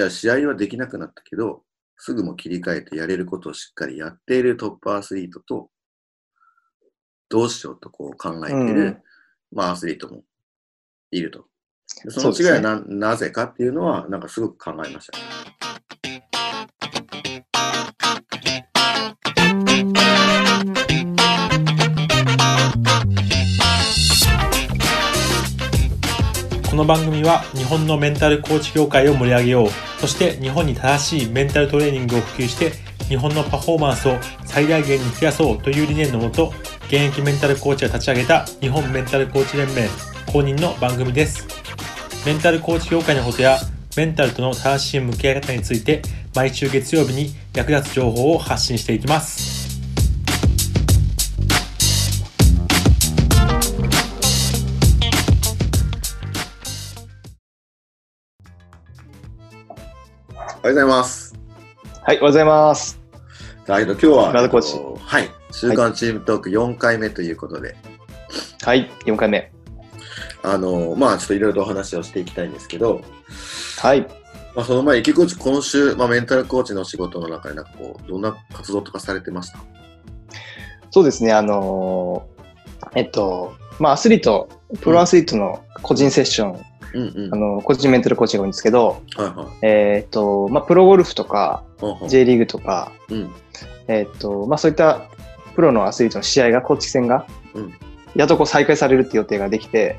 じゃあ試合はできなくなったけど、すぐも切り替えてやれることをしっかりやっているトップアスリートと、どうしようとこう考えている、うんまあアスリートもいると。でその違いはな,、なぜかっていうのは、なんかすごく考えました。この番組は日本のメンタルコーチ業界を盛り上げようそして日本に正しいメンタルトレーニングを普及して日本のパフォーマンスを最大限に増やそうという理念のもと現役メンタルコーチが立ち上げた日本メンタルコーチ連盟公認の番組です。メンタルコーチ業界のことやメンタルとの正しい向き合い方について毎週月曜日に役立つ情報を発信していきます。おはようございます。はい、おはようございます。だけど今日は、コーチえっとはい、週刊チームトーク4回目ということで、はい、4回目。あの、まあちょっといろいろとお話をしていきたいんですけど、はい。まあその前、池コーチ、今週、まあメンタルコーチの仕事の中で、なんかこう、どんな活動とかされてました？そうですね、あのーえっと、まあ、アスリート、プロアスリートの個人セッション、うんうん。あの、個人メンタルコーチが多いんですけど、はいはい。えっと、まあ、プロゴルフとか、ほうほう J リーグとか、うん。えっと、まあ、そういったプロのアスリートの試合が、公式戦が、うんやっとこう再開されるって予定ができて、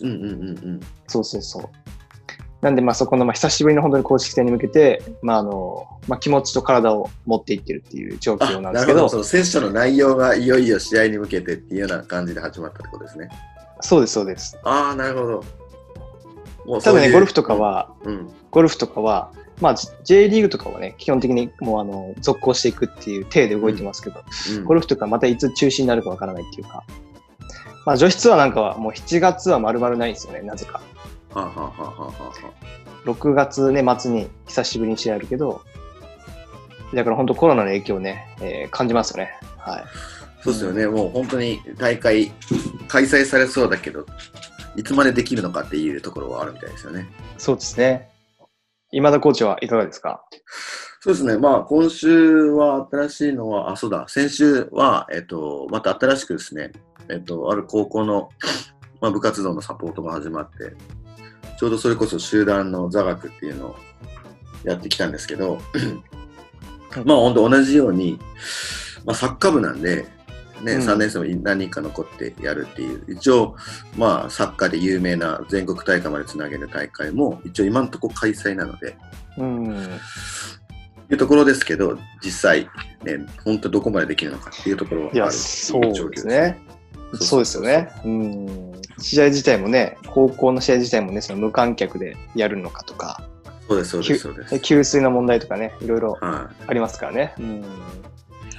うんうんうんうん。そうそうそう。なんで、まあ、そこの、まあ、久しぶりの本当に公式戦に向けて、まあ、あの、まあ、気持ちと体を持っていってるっていう状況あ、なんですけど、なるほど。そのセッションの内容がいよいよ試合に向けてっていうような感じで始まったってことですね。そうです、そうです。ああ、なるほど。もうただね、ゴルフとか、は、うん。ゴルフとかは、まあ、J リーグとかはね、基本的にもうあの続行していくっていう体で動いてますけど、うん、ゴルフとかまたいつ中止になるかわからないっていうか、まあ、女子ツアーなんかはもう7月は丸々ないんですよね、なぜか。はあ、はあはあはあはあ、6月ね、末に久しぶりに試合あるけど、だから本当コロナの影響をね、えー感じますよね。はい。そうですよね、もう本当に大会開催されそうだけど、いつまでできるのかっていうところはあるみたいですよね。そうですね。今田コーチはいかがですか？そうですね、まあ今週は新しいのは、あ、そうだ、先週は、えっと、また新しくですね、えっと、ある高校の、まあ、部活動のサポートが始まって、ちょうどそれこそ集団の座学っていうのをやってきたんですけど、まあ本当同じように、まあ、サッカー部なんで、ね、うん3年生も何人か残ってやるっていう、一応、まあ、サッカーで有名な全国大会までつなげる大会も、一応今のところ開催なので、うん。いうところですけど、実際、ね、本当どこまでできるのかっていうところはあるそいうですね。そうですよね。うん。試合自体もね、高校の試合自体もね、その無観客でやるのかとか、そうです、そうです、そうです。給水の問題とかね、いろいろはい。ありますからね。うん。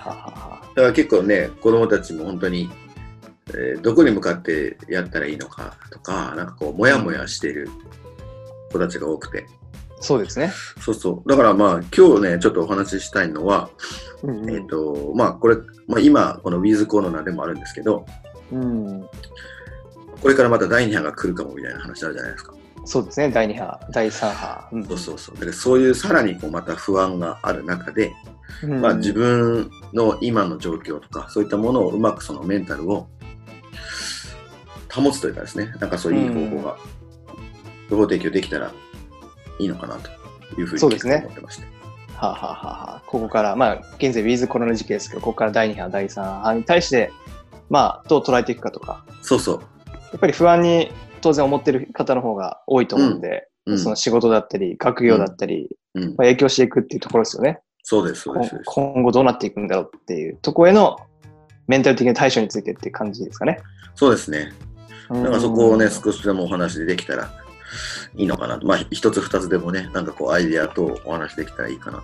だから結構ね、子供たちも本当に、えーどこに向かってやったらいいのかとか、なんかこう、もやもやしている子たちが多くて。そうですね。そうそう。だからまあ、今日ね、ちょっとお話ししたいのは、うんえっ、と、まあ、これ、まあ今、このウィズコロナでもあるんですけど、うん。これからまた第2波が来るかもみたいな話あるじゃないですか。そうですね。第2波、第3波。うんそうそうそう。だからそういうさらにこうまた不安がある中で、うんまあ、自分の今の状況とか、そういったものをうまくそのメンタルを保つというかですね、なんかそういういい方法が、情報提供できたらいいのかなというふうに思ってまして。はあはあはあはあここから、まあ、現在ウィズコロナ時期ですけど、ここから第2波、第3波に対して、まあ、どう捉えていくかとか、そうそう。やっぱり不安に当然思ってる方の方が多いと思うんで、うん、その仕事だったり、学業だったり、うん、まあ、影響していくっていうところですよね。そうです、そうです。今後どうなっていくんだろうっていうところへのメンタル的な対処についてっていう感じですかね。そうですね。なんかそこをね、うん少しでもお話できたらいいのかなと。まあ、一つ二つでもね、なんかこう、アイディアとお話できたらいいかな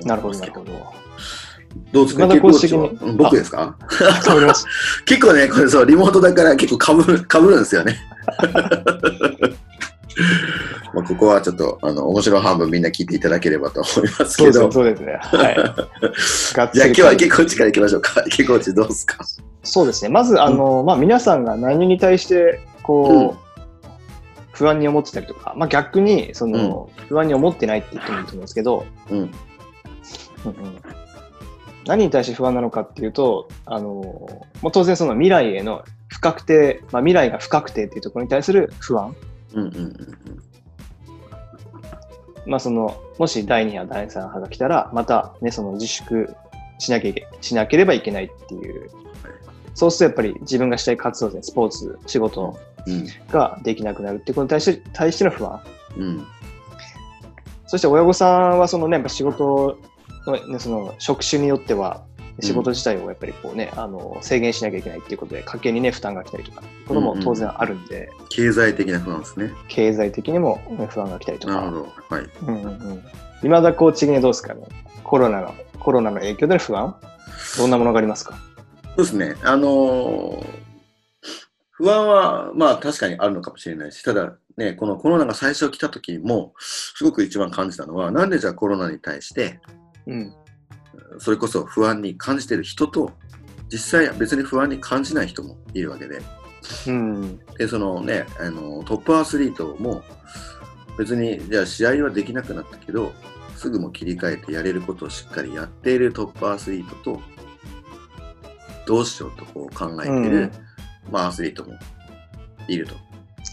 と。なるほど、なるほど。どうですか？まだ公式僕ですか？結構ね、これそう、リモートだから結構かぶる、かぶるんですよね。まあここはちょっと、あの、面白い半分みんな聞いていただければと思いますけど。そうですね、すね。はい。じゃあ今日は結構地から行きましょうか。結構地どうですか？そうですね。まず、あの、まあ、皆さんが何に対して、こう、不安に思ってたりとか、まあ逆に、その、不安に思ってないって言ってもいいと思うんですけど、うん。うんうん何に対して不安なのかっていうと、あの、もう当然その未来への不確定、まあ未来が不確定っていうところに対する不安。うんうんうんまあその、もし第2波、第3波が来たら、またね、その自粛しなきゃしなければいけないっていう。そうするとやっぱり自分がしたい活動でスポーツ、仕事うん。ができなくなるっていうことに対して、対しての不安。うん。そして親御さんはそのね、やっぱ仕事の、ね、その職種によっては、仕事自体をやっぱりこうね、あの制限しなきゃいけないっていうことで、家計にね、負担が来たりとか、ことも当然あるんで、経済的な不安ですね。経済的にもね不安が来たりとか。なるほど。はい。うんうんうん。今田コーチ的にはどうですかねコロナの、コロナの影響での不安どんなものがありますか？そうですね。あのー不安は、まあ確かにあるのかもしれないし、ただね、このコロナが最初来た時も、すごく一番感じたのは、なんでじゃあコロナに対して、うん。それこそ不安に感じてる人と、実際別に不安に感じない人もいるわけで、うん。で、そのね、あの、トップアスリートも、別に、じゃあ試合はできなくなったけど、すぐも切り替えてやれることをしっかりやっているトップアスリートと、どうしようとこう考えている、うんまあ、アスリートもいると。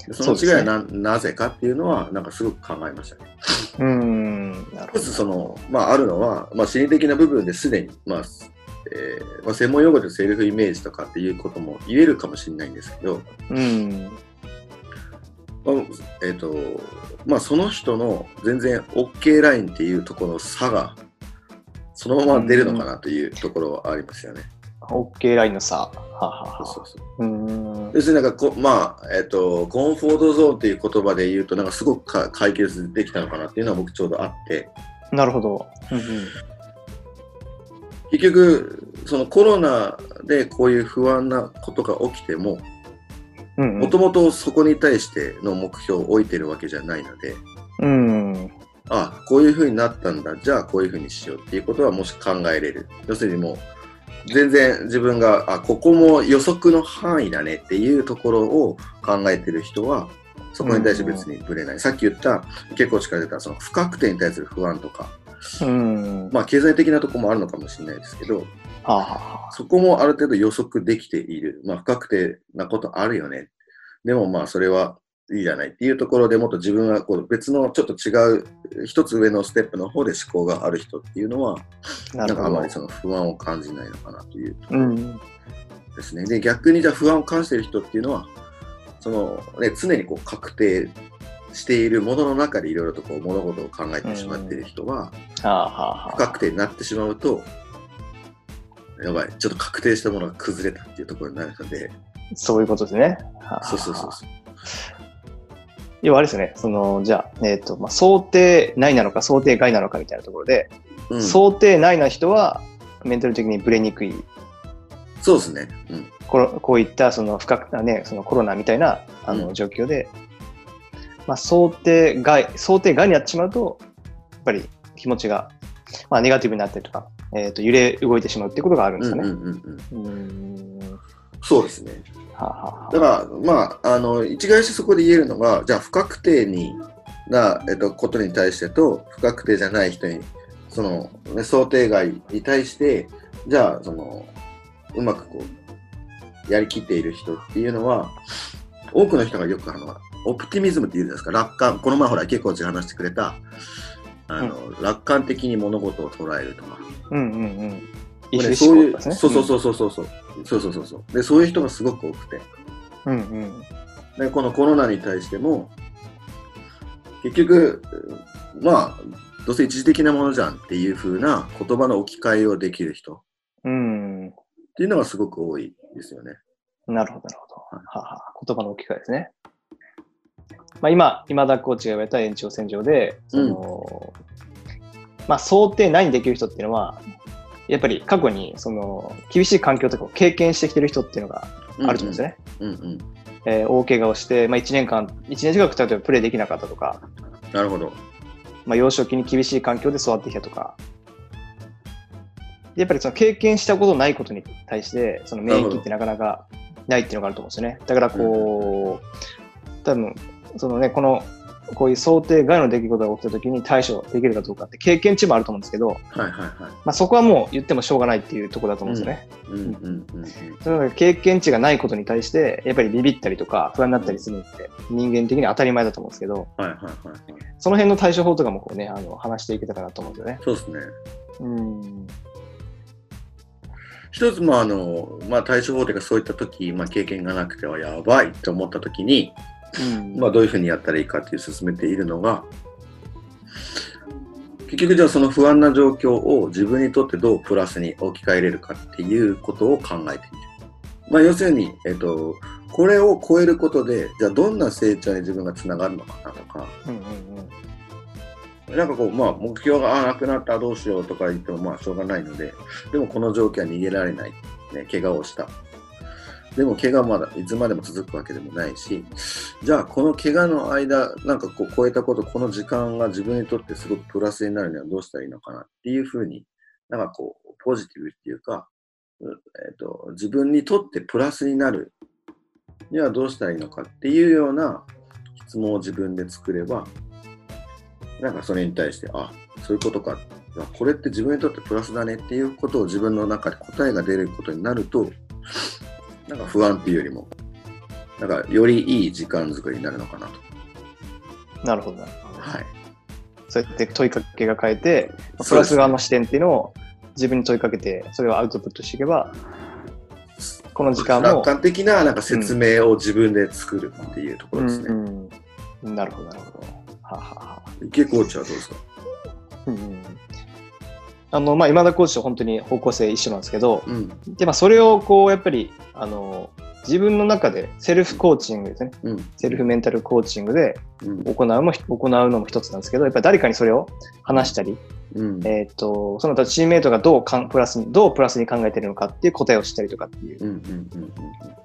でその違いはな,、なぜかっていうのは、なんかすごく考えましたね。うん。一つその、まあ、あるのは、まあ、心理的な部分ですでに、まあえーまあ、専門用語でセルフイメージとかっていうことも言えるかもしれないんですけど、ど。うん。まあえっ、と、まあ、その人の全然 OK ラインっていうところの差が、そのまま出るのかなというところはありますよね。OK ラインの差。要するになんかこ、まあ、えっ、と、コンフォートゾーンっていう言葉で言うと、なんかすごくか解決できたのかなっていうのは僕ちょうどあって、なるほど。うん結局、そのコロナでこういう不安なことが起きても、うん。うんもともとそこに対しての目標を置いてるわけじゃないので、うん。あこういう風になったんだ、じゃあこういう風にしようっていうことはもし考えれる。要するにもう、全然自分が、あ、ここも予測の範囲だねっていうところを考えてる人は、そこに対して別にぶれない。さっき言った、結構力出た、その不確定に対する不安とか、うん。まあ経済的なところもあるのかもしれないですけど、そこもある程度予測できている。まあ不確定なことあるよね。でもまあそれはいいじゃないっていうところでもっと自分はこう別のちょっと違う一つ上のステップの方で思考がある人っていうのは、なんかあまり。その不安を感じないのかなというと。ですね。で、逆にじゃあ不安を感じている人っていうのは、そのね、常にこう確定しているものの中でいろいろとこう物事を考えてしまっている人は、不確定になってしまうと、やばい、ちょっと確定したものが崩れたっていうところになるので、あ。そういうことですね。はあそうそうそうそう。要はあれですよね。その、じゃあ、えっ、と、まあ、想定内なのか想定外なのかみたいなところで、うん、想定内な人はメンタル的にブレにくい。そうですね。うん。このこういったその不確なね、そのコロナみたいなあのうん状況で、まあ、想定外、想定外になってしまうと、やっぱり気持ちが、まあ、ネガティブになったりとか、えっ、と、揺れ動いてしまうってことがあるんですかね。うんうんうんうん。そうですね。はあ、はだから、まあ、あの、一概してそこで言えるのが、じゃあ不確定にな、えっと、ことに対してと、不確定じゃない人に、その、ね、想定外に対して、じゃあ、その、うまくこう、やりきっている人っていうのは、多くの人がよくあの、オプティミズムって言うじゃないですか、楽観、この前ほら、結構話してくれた、あの、楽観的に物事を捉えるとか、うんうんうん。そういう。そうそうそうそうそう。そう、そうそうそうそう。で、そういう人がすごく多くて、うん。うんうん。でこのコロナに対しても結局まあどうせ一時的なものじゃんっていう風な言葉の置き換えをできる人っうん。ていうのがすごく多いですよね。なるほど、なるほど。はあはあ言葉の置き換えですね。まあ、今、今田コーチが言われた延長線上で、その、まあ、想定内にできる人っていうのは、やっぱり過去にその厳しい環境とかを経験してきてる人っていうのがあると思うんですよね。うんうん。えー大怪我をして、まあ、1年間、1年近く例えばプレーできなかったとか、なるほど。まあ、幼少期に厳しい環境で育ってきたとか、やっぱりその経験したことないことに対して、その免疫ってなかなかないっていうのがあると思うんですよね。だからこう、多分そのね、この、こういう想定外の出来事が起きた時に対処できるかどうかって経験値もあると思うんですけど、はいはいはい。まあ、そこはもう言ってもしょうがないっていうところだと思うんですよね。うんうんうんうん。その経験値がないことに対して、やっぱりビビったりとか不安になったりするのって人間的に当たり前だと思うんですけど、はいはいはいはい。その辺の対処法とかもこうね、あの話していけたかなと思うんですよね。そうですね。うん。一つ、まああの、まあ、対処法というかそういった時、まあ、経験がなくてはやばいって思った時に、うん。まあ、どういうふうにやったらいいかっていう進めているのが、結局じゃあその不安な状況を自分にとってどうプラスに置き換えれるかっていうことを考えてみる。まあ、要するに、えっと、これを超えることで、じゃあどんな成長に自分がつながるのかなとか、うんうんなんかこう、まあ、目標があなくなったらどうしようとか言っても、まあ、しょうがないので、でもこの状況は逃げられない。ね、怪我をした。でも、怪我まだいつまでも続くわけでもないし、じゃあ、この怪我の間、なんかこう、超えたこと、この時間が自分にとってすごくプラスになるにはどうしたらいいのかなっていうふうに、なんかこう、ポジティブっていうか、えっと自分にとってプラスになるにはどうしたらいいのかっていうような質問を自分で作れば、なんかそれに対して、あ、そういうことか。これって自分にとってプラスだねっていうことを自分の中で答えが出ることになると、なんか不安っていうよりも、なんかよりいい時間作りになるのかなと。うん。なるほどなるほど。はい。そうやって問いかけが変えて、プラス側の視点っていうのを自分に問いかけて、それをアウトプットしていけば、この時間も、楽観的ななんか説明を自分で作るっていうところですね。うんうん、なるほど、なるほど。はあはあはあ池コーチはどうですか？うんうんあの、まあ、今田コーチと本当に方向性一緒なんですけど、うん。で、まあ、それをこう、やっぱり、あの、自分の中でセルフコーチングですね。うん。セルフメンタルコーチングでうん。行うも、行うのも一つなんですけど、やっぱり誰かにそれを話したり、うん。えっ、と、その他チームメイトがどうかんプラスに、どうプラスに考えてるのかっていう答えをしたりとかっていう。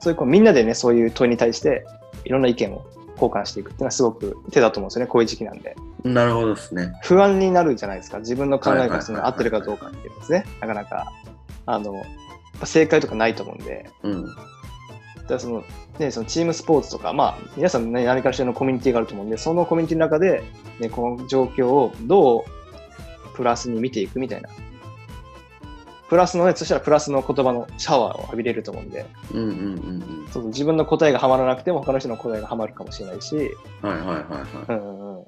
そういうこうみんなでね、そういう問いに対して、いろんな意見を交換していくっていうのはすごく手だと思うんですよね、こういう時期なんで。うん。なるほどですね。不安になるじゃないですか。自分の考えがその合ってるかどうかっていうですね。なかなか、あの、正解とかないと思うんで、うん。だその、ね、そのチームスポーツとか、まあ、皆さん、ね、何かしらのコミュニティがあると思うんで、そのコミュニティの中で、ね、この状況をどうプラスに見ていくみたいな。プラスのね、そしたらプラスの言葉のシャワーを浴びれると思うんで、うん。うん。うん。そう自分の答えがはまらなくても他の人の答えがはまるかもしれないし、うん。はいはいはいはい。うんうんうん。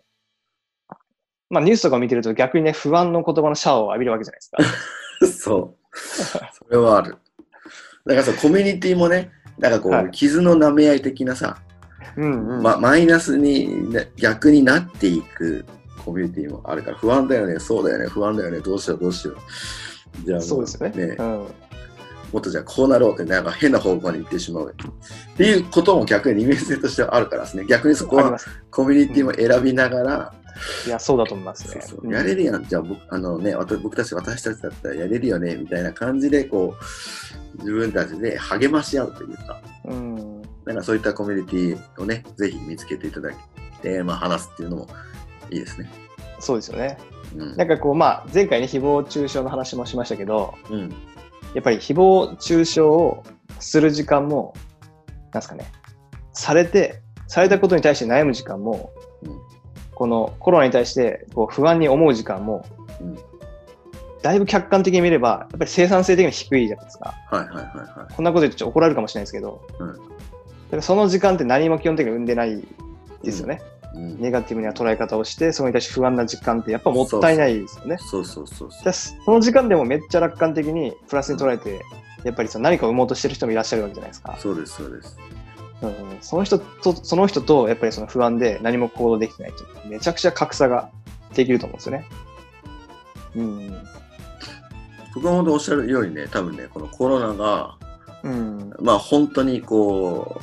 まあニュースとかを見てると逆にね、不安の言葉のシャワーを浴びるわけじゃないですか。そう。それはある。だからさ、コミュニティもね、なんかこう、はい傷の舐め合い的なさ、うんうん。ま、マイナスにね逆になっていくコミュニティもあるから、不安だよね、そうだよね、不安だよね、どうしよう、どうしよう。じゃあもそうですよね。うん。もっとじゃあこうなろうって、なんか変な方向に行ってしまう。っていうことも逆に二面性としてはあるからですね。逆にそこは。コミュニティも選びながら、いや、そうだと思いますね。そうそううんやれるやん、じゃあ僕あの、ね、僕たち、私たちだったらやれるよねみたいな感じでこう自分たちで励まし合うというか、うん。なんかそういったコミュニティをね、ぜひ見つけていただいて、まあ、話すっていうのもいいですね。そうですよね。うん。なんかこう、まあ、前回ね、誹謗中傷の話もしましたけど、うん。やっぱり誹謗中傷をする時間も、なんですかね、されて、されたことに対して悩む時間も、うん。このコロナに対してこう不安に思う時間も、うん。だいぶ客観的に見れば、やっぱり生産性的には低いじゃないですか。はいはいはいはこんなこと言ってちょっと怒られるかもしれないですけど、うん。だからその時間って何も基本的に生んでないですよね。ネガティブな捉え方をして、それに対して不安な時間ってやっぱもったいないですよね。そうそうそうそう。だその時間でもめっちゃ楽観的にプラスに捉えて、やっぱりその何かを生もうとしてる人もいらっしゃるわけじゃないですか。そうですそうです。うん、その人と、その人とやっぱりその不安で何も行動できてない人ってめちゃくちゃ格差ができると思うんですよね。うん。僕は本当おっしゃるようにね、多分ね、このコロナが、うん。まあ本当にこ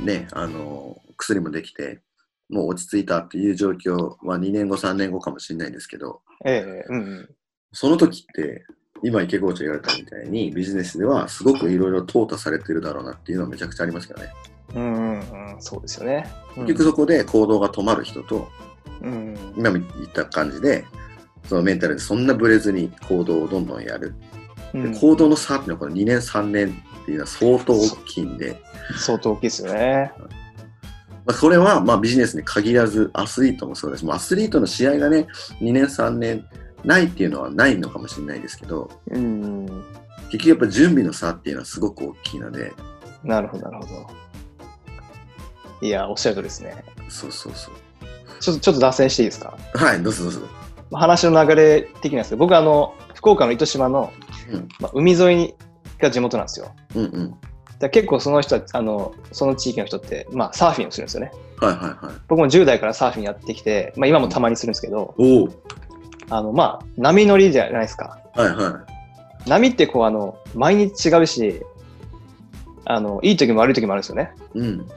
う、ね、あの、薬もできて、もう落ち着いたっていう状況は2年後、3年後かもしれないんですけど、ええうんうん。その時って、今池コーチが言われたみたいに、ビジネスではすごくいろいろ淘汰されてるだろうなっていうのはめちゃくちゃありますよね。うんうんうん。そうですよね。結局そこで行動が止まる人と、うん。今言った感じで、そのメンタルでそんなブレずに行動をどんどんやる。うん、で行動の差っていうのはこの2年、3年っていうのは相当大きいんで、相当大きいですよね。まあ、これはまあビジネスに限らずアスリートもそうです。アスリートの試合がね、2年3年ないっていうのはないのかもしれないですけど、うん。結局やっぱ準備の差っていうのはすごく大きいので、なるほど、なるほど。いや、おっしゃるとりですね。そうそうそう。ちょっと、ちょっと脱線していいですか？はい、どうぞどうぞ。まあ話の流れ的なんですけど、僕あの、福岡の糸島の、うんまあ、海沿いが地元なんですよ。うんうん。だ結構その人はあの、その地域の人って、まあ、サーフィンをするんですよね。はいはいはい。僕も10代からサーフィンやってきて、まあ、今もたまにするんですけど、おお。あの、まあ、波乗りじゃないですか。はいは波ってこう、あの、毎日違うし、あの、いい時も悪い時もあるんですよね。い。うん。だか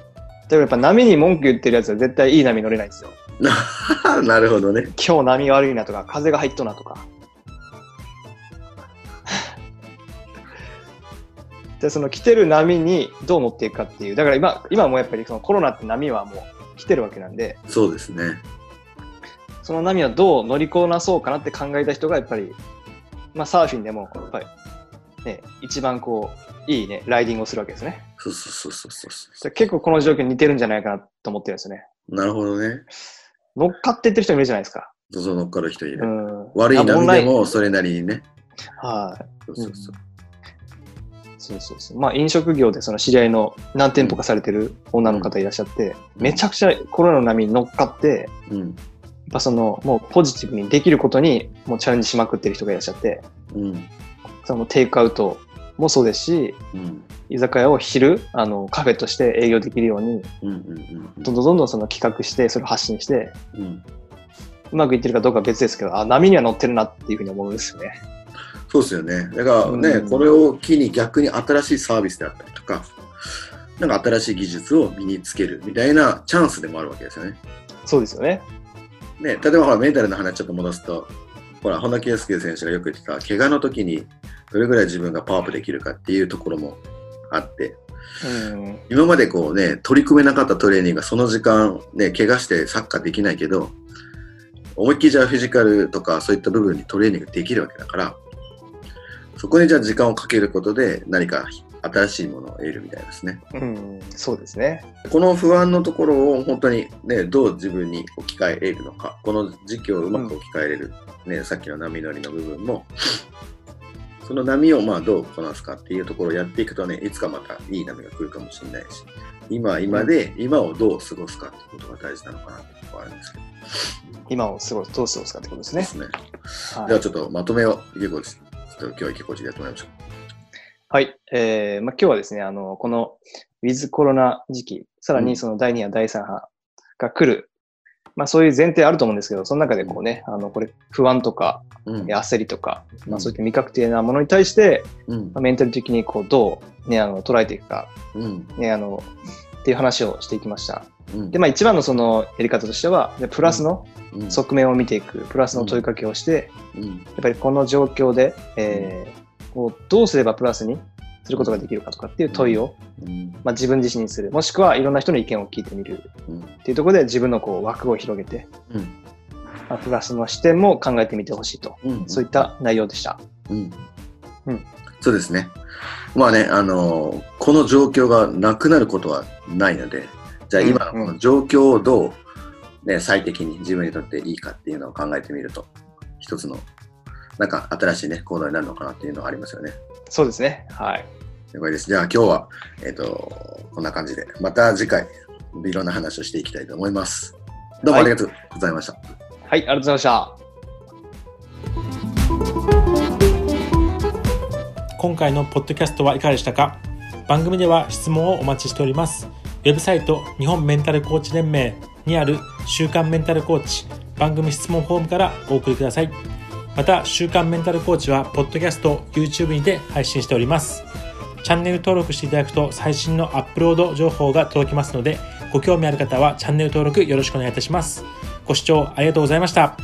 らやっぱ波に文句言ってるやつは絶対いい波乗れないんですよ。なるほどね。今日波悪いなとか、風が入っとなとか。で、その来てる波にどう乗っていくかっていう。だから今、今もやっぱりそのコロナって波はもう来てるわけなんで、そうですね。その波はどう乗りこなそうかなって考えた人がやっぱり、まあサーフィンでもやっぱり、ね、一番こう、いいね、ライディングをするわけですね。そうそうそうそうそう結構この状況に似てるんじゃないかなと思ってるんですよね。う。なるほどね。乗っかってってる人もいるじゃないですか。そうそう乗っかる人いる。うん。悪い波でもそれなりにね。はい。そうそうそう。そうそうそう。まあ飲食業でその知り合いの何店舗かされてる女の方いらっしゃって、うんめちゃくちゃコロナの波に乗っかって、うん。やっぱそのもうポジティブにできることにもうチャレンジしまくってる人がいらっしゃって、うん。そのテイクアウトもそうですし、うん。居酒屋を昼、あのカフェとして営業できるように。どんどんどんどんその企画して、それを発信して、うん。うまくいってるかどうかは別ですけど、あ、波には乗ってるなっていうふうに思うんですよね。そうですよね。だからね、うんこれを機に逆に新しいサービスであったりとか、なんか新しい技術を身につけるみたいなチャンスでもあるわけですよね。そうですよね。ね、例えばほらメンタルの話ちょっと戻すと、ほら、本田圭佑選手がよく言ってた、怪我の時にどれぐらい自分がパワーアップできるかっていうところもあって、うん。今までこうね、取り組めなかったトレーニングがその時間、ね、怪我してサッカーできないけど、思いっきりじゃあフィジカルとかそういった部分にトレーニングできるわけだから、そこにじゃあ時間をかけることで何か新しいものを得るみたいですね。うん、そうですね。この不安のところを本当にね、どう自分に置き換えれるのか、この時期をうまく置き換えれる、ね、さっきの波乗りの部分も、その波をまあどうこなすかっていうところをやっていくとね、いつかまたいい波が来るかもしれないし、今は今で、今をどう過ごすかってことが大事なのかなってところはあるんですけど、今を過ごす、どう過ごすかってことですね。ですね。はいではちょっとまとめを、池越ちょっと今日は池越でやってもらいましょはい。えーまあ、今日はですね、あの、このウィズコロナ時期、さらうんにその第2波、第3波が来る、まあそういう前提あると思うんですけど、その中でこうね、あの、これ不安とかう。うん。焦りとか、まうんあそういった未確定なものに対して、うんまあ、メンタル的にこうどうね、あの、捉えていくか、うん。ね、あの、っていう話をしていきました。うん。で、まあ一番のそのやり方としては、でプラスのうん、側面を見ていく、プラスの問いかけをして、うん。やっぱりこの状況で、えーこうどうすればプラスにすることができるかとかっていう問いを、うん。まあ、自分自身にする。もしくはいろんな人の意見を聞いてみるうん。っていうところで自分のこう枠を広げて、うん。まあ、プラスの視点も考えてみてほしいと。うん。そういった内容でした。うんうんそうですね。まあね、あのーこの状況がなくなることはないので、じゃあ今の状況をどう、ね、最適に自分にとっていいかっていうのを考えてみると、一つの、なんか新しいね、行動になるのかなっていうのはありますよね。そうですね。はい。了解です。じゃあ今日は、えっ、と、こんな感じで、また次回、いろんな話をしていきたいと思います。どうもありがとうございました。はい、ありがとうございました。今回のポッドキャストはいかがでしたか？番組では質問をお待ちしております。ウェブサイト日本メンタルコーチ連盟にある週刊メンタルコーチ番組質問フォームからお送りください。また、週刊メンタルコーチは、ポッドキャスト、YouTube にて配信しております。チャンネル登録していただくと、最新のアップロード情報が届きますので、ご興味ある方はチャンネル登録よろしくお願いいたします。ご視聴ありがとうございました。